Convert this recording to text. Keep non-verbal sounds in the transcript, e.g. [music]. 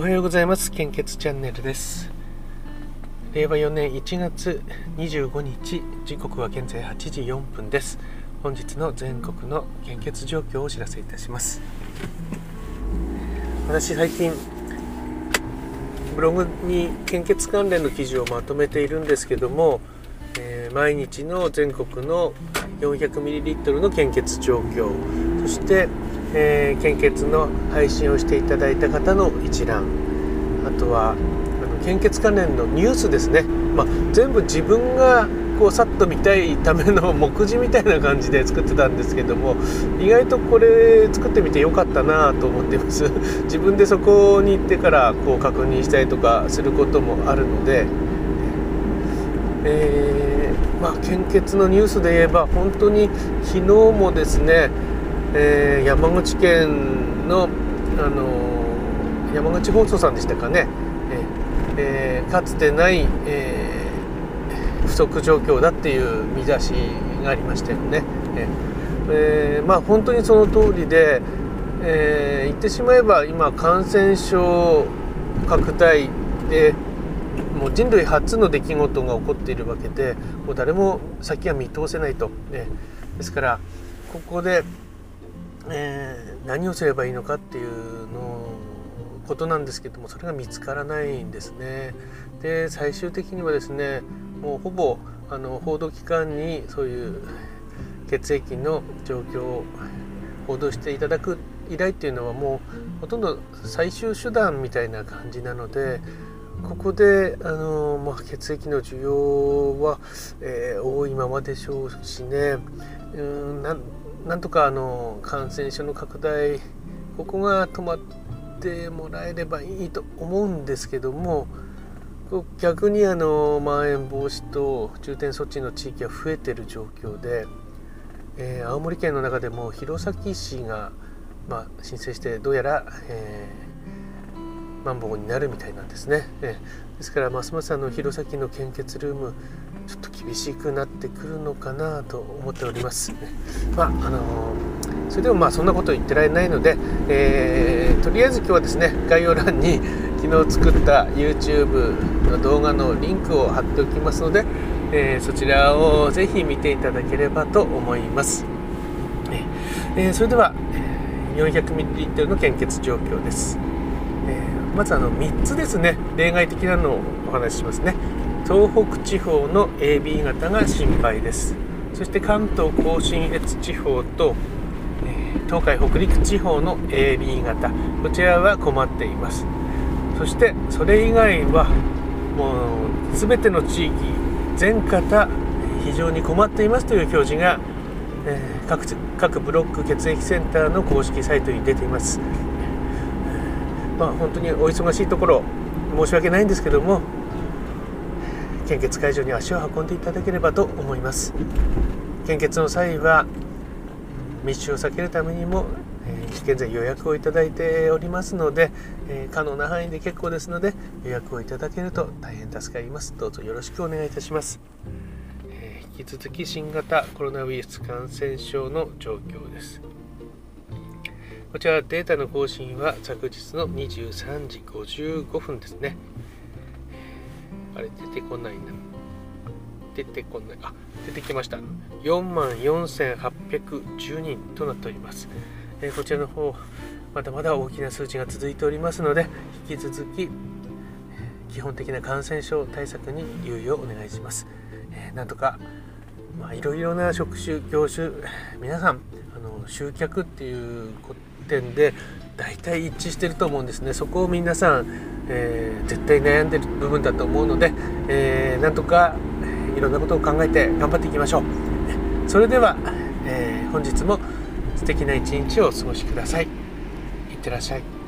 おはようございます。献血チャンネルです。令和4年1月25日時刻は現在8時4分です。本日の全国の献血状況をお知らせいたします。私最近ブログに献血関連の記事をまとめているんですけども、えー、毎日の全国の 400ml の献血状況そしてえー、献血の配信をしていただいた方の一覧。あとはあの献血関連のニュースですね、まあ、全部自分がこうさっと見たいための目次みたいな感じで作ってたんですけども意外とこれ作ってみてよかったなと思ってます。[laughs] 自分でそこに行ってからこう確認したりとかすることもあるので、えー、まあ、献血のニュースで言えば本当に昨日もですねえー、山口県の、あのー、山口放送さんでしたかね、えー、かつてない、え不足状況だっていう見出しがありましたよね。えまあ本当にその通りで、え言ってしまえば今感染症拡大でもう人類初の出来事が起こっているわけでもう誰も先は見通せないと、ね、ですからここでえー、何をすればいいのかっていうのことなんですけどもそれが見つからないんですね。で最終的にはですねもうほぼあの報道機関にそういう血液の状況を報道していただく依頼っていうのはもうほとんど最終手段みたいな感じなのでここであの、まあ、血液の需要は、えー、多いままでしょうしねうんなんとかあの感染症の拡大ここが止まってもらえればいいと思うんですけども逆にあのまん延防止と重点措置の地域が増えてる状況で、えー、青森県の中でも弘前市が、まあ、申請してどうやら、えー、マンボウになるみたいなんですね。えー、ですからますますあの弘前の献血ルームちょっと厳しくなってくるのかなと思っております。[laughs] まああのそれでもまあそんなこと言ってられないので、えー、とりあえず今日はですね概要欄に [laughs] 昨日作った YouTube の動画のリンクを貼っておきますので、えー、そちらをぜひ見ていただければと思います。えー、それでは 400ml の献血状況です。えー、まずあの3つですね例外的なのをお話ししますね。東北地方の AB 型が心配です。そして関東甲信越地方と、え東海北陸地方の AB 型。こちらは困っています。そしてそれ以外はもう全ての地域全型非常に困っていますという表示が、えー、各各ブロック血液センターの公式サイトに出ています、まあ、本当にお忙しいところ申し訳ないんですけども献血会場に足を運んでいただければと思います。献血の際は密集を避けるためにも、えー、現在予約をいただいておりますので、えー、可能な範囲で結構ですので予約をいただけると大変助かります。どうぞよろしくお願いいたします、えー、引き続き新型コロナウイルス感染症の状況です。こちらデータの更新は昨日の23時55分ですね。あれ出てこないな出てこない。あ出てきました。4万4810人となっております、えー、こちらの方まだまだ大きな数値が続いておりますので引き続き基本的な感染症対策に留意をお願いします、えー、なんとかまあいろいろな職種業種皆さんあの集客っていう点で大体一致してると思うんですね。そこを皆さん、えー、絶対悩んでる部分だと思うので、えー、なんとかいろんなことを考えて頑張っていきましょう。それでは、えー、本日も素敵な一日をお過ごしください。いってらっしゃい。